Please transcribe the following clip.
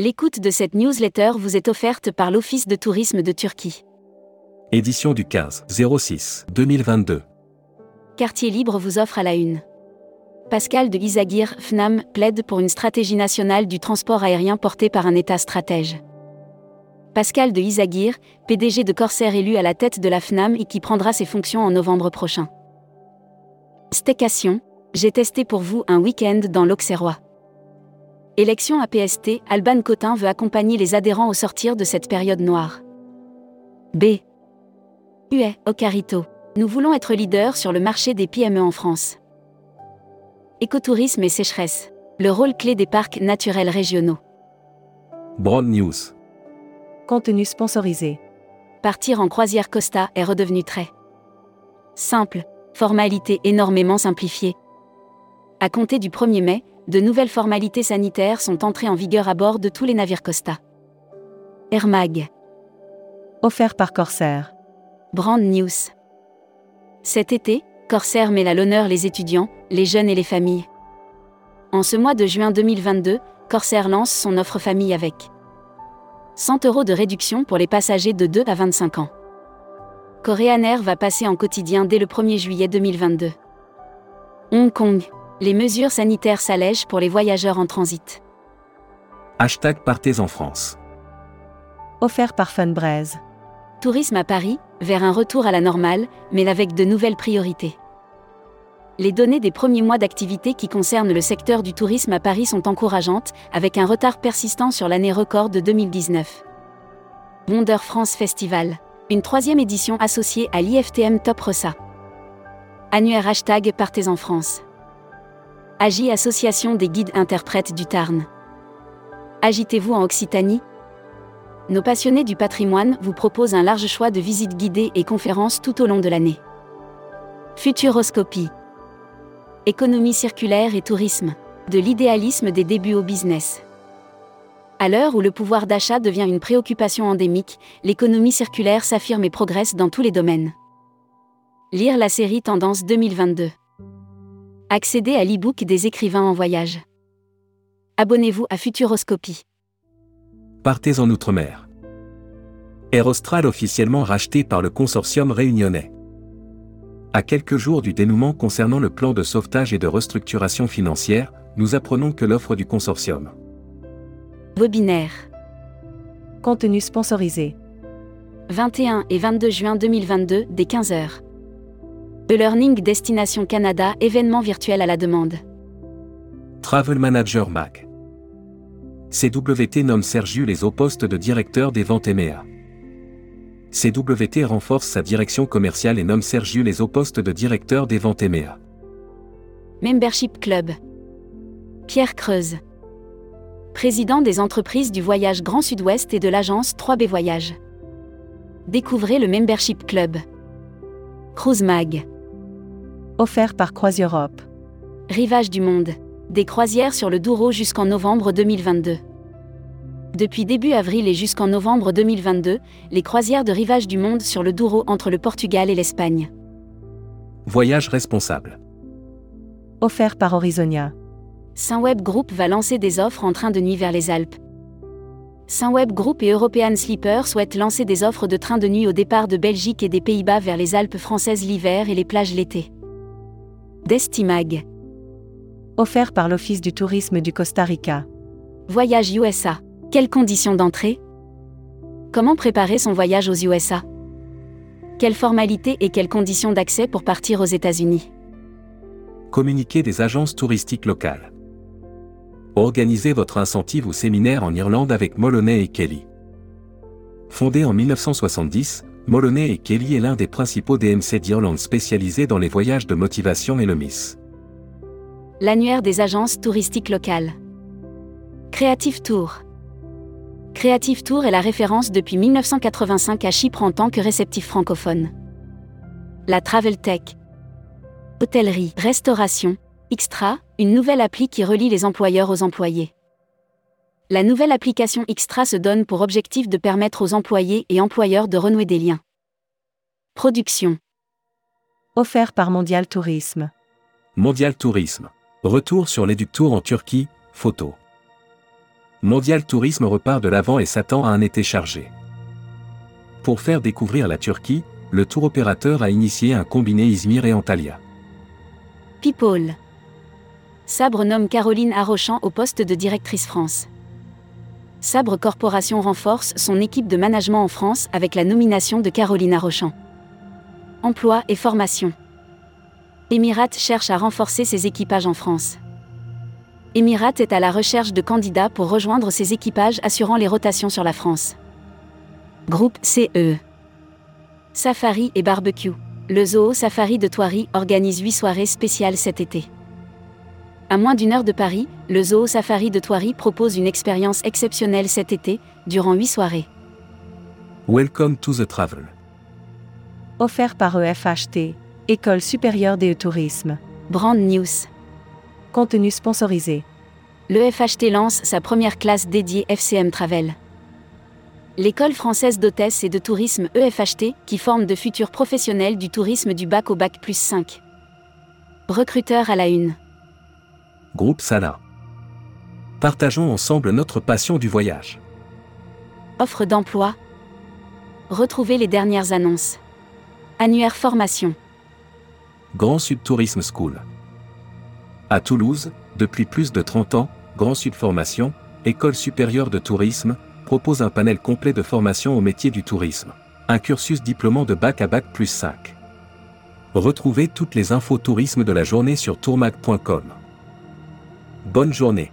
L'écoute de cette newsletter vous est offerte par l'Office de tourisme de Turquie. Édition du 15 06 2022. Quartier Libre vous offre à la une. Pascal de Isagir, FNAM, plaide pour une stratégie nationale du transport aérien portée par un État stratège. Pascal de Isagir, PDG de Corsair élu à la tête de la FNAM et qui prendra ses fonctions en novembre prochain. Stécation, j'ai testé pour vous un week-end dans l'Auxerrois. Élection APST, Alban Cotin veut accompagner les adhérents au sortir de cette période noire. B. UE, Ocarito. Nous voulons être leaders sur le marché des PME en France. Écotourisme et sécheresse. Le rôle clé des parcs naturels régionaux. Broad News. Contenu sponsorisé. Partir en croisière Costa est redevenu très simple, formalité énormément simplifiée. À compter du 1er mai, de nouvelles formalités sanitaires sont entrées en vigueur à bord de tous les navires Costa. Air Mag. Offert par Corsair. Brand News. Cet été, Corsair met à l'honneur les étudiants, les jeunes et les familles. En ce mois de juin 2022, Corsair lance son offre famille avec 100 euros de réduction pour les passagers de 2 à 25 ans. Korean Air va passer en quotidien dès le 1er juillet 2022. Hong Kong. Les mesures sanitaires s'allègent pour les voyageurs en transit. Hashtag Partez en France. Offert par Funbraise. Tourisme à Paris, vers un retour à la normale, mais avec de nouvelles priorités. Les données des premiers mois d'activité qui concernent le secteur du tourisme à Paris sont encourageantes, avec un retard persistant sur l'année record de 2019. Wonder France Festival. Une troisième édition associée à l'IFTM Top Ressa. Annuaire hashtag Partez en France. Agi Association des guides interprètes du Tarn. Agitez-vous en Occitanie? Nos passionnés du patrimoine vous proposent un large choix de visites guidées et conférences tout au long de l'année. Futuroscopie. Économie circulaire et tourisme. De l'idéalisme des débuts au business. À l'heure où le pouvoir d'achat devient une préoccupation endémique, l'économie circulaire s'affirme et progresse dans tous les domaines. Lire la série Tendance 2022. Accéder à l'e-book des écrivains en voyage. Abonnez-vous à Futuroscopie. Partez en Outre-mer. Air Austral officiellement racheté par le consortium réunionnais. À quelques jours du dénouement concernant le plan de sauvetage et de restructuration financière, nous apprenons que l'offre du consortium. Webinaire. Contenu sponsorisé. 21 et 22 juin 2022, dès 15h. E-Learning Destination Canada, événement virtuel à la demande. Travel Manager Mag. CWT nomme Sergius au poste de directeur des ventes EMEA. CWT renforce sa direction commerciale et nomme Sergius au poste de directeur des ventes EMEA. Membership Club. Pierre Creuse. Président des entreprises du voyage Grand Sud-Ouest et de l'agence 3B Voyage. Découvrez le Membership Club. Cruise Mag. Offert par CroisiEurope. Rivage du monde. Des croisières sur le Douro jusqu'en novembre 2022. Depuis début avril et jusqu'en novembre 2022, les croisières de Rivage du monde sur le Douro entre le Portugal et l'Espagne. Voyage responsable. Offert par Horizonia. Saint-Web Group va lancer des offres en train de nuit vers les Alpes. Saint-Web Group et European Sleeper souhaitent lancer des offres de train de nuit au départ de Belgique et des Pays-Bas vers les Alpes françaises l'hiver et les plages l'été. Destimag. Offert par l'Office du tourisme du Costa Rica. Voyage USA. Quelles conditions d'entrée? Comment préparer son voyage aux USA Quelles formalités et quelles conditions d'accès pour partir aux États-Unis? Communiquer des agences touristiques locales. Organisez votre incentive ou séminaire en Irlande avec Moloney et Kelly. Fondé en 1970, Moloney et Kelly est l'un des principaux DMC d'Irlande spécialisés dans les voyages de motivation et le MIS. L'annuaire des agences touristiques locales. Creative Tour. Creative Tour est la référence depuis 1985 à Chypre en tant que réceptif francophone. La Travel Tech. Hôtellerie, restauration, Extra, une nouvelle appli qui relie les employeurs aux employés. La nouvelle application Extra se donne pour objectif de permettre aux employés et employeurs de renouer des liens. Production. Offert par Mondial Tourisme. Mondial Tourisme. Retour sur l'Éductour en Turquie, photo. Mondial Tourisme repart de l'avant et s'attend à un été chargé. Pour faire découvrir la Turquie, le tour opérateur a initié un combiné Izmir et Antalya. People. Sabre nomme Caroline Arrochamp au poste de directrice France. Sabre Corporation renforce son équipe de management en France avec la nomination de Caroline Arrochamp. Emploi et formation. Emirat cherche à renforcer ses équipages en France. Emirat est à la recherche de candidats pour rejoindre ses équipages assurant les rotations sur la France. Groupe CE. Safari et barbecue. Le Zoo Safari de Thoiry organise 8 soirées spéciales cet été. À moins d'une heure de Paris, le Zoo Safari de Thoiry propose une expérience exceptionnelle cet été, durant 8 soirées. Welcome to the travel. Offert par EFHT, École supérieure des tourisme. Brand News. Contenu sponsorisé. Le FHT lance sa première classe dédiée FCM Travel. L'école française d'hôtesse et de tourisme EFHT, qui forme de futurs professionnels du tourisme du bac au bac plus 5. Recruteur à la une. Groupe Sala. Partageons ensemble notre passion du voyage. Offre d'emploi. Retrouvez les dernières annonces. Annuaire formation. Grand Sud Tourisme School. À Toulouse, depuis plus de 30 ans, Grand Sud Formation, École supérieure de tourisme, propose un panel complet de formation au métier du tourisme. Un cursus diplômant de bac à bac plus 5. Retrouvez toutes les infos tourisme de la journée sur tourmag.com. Bonne journée.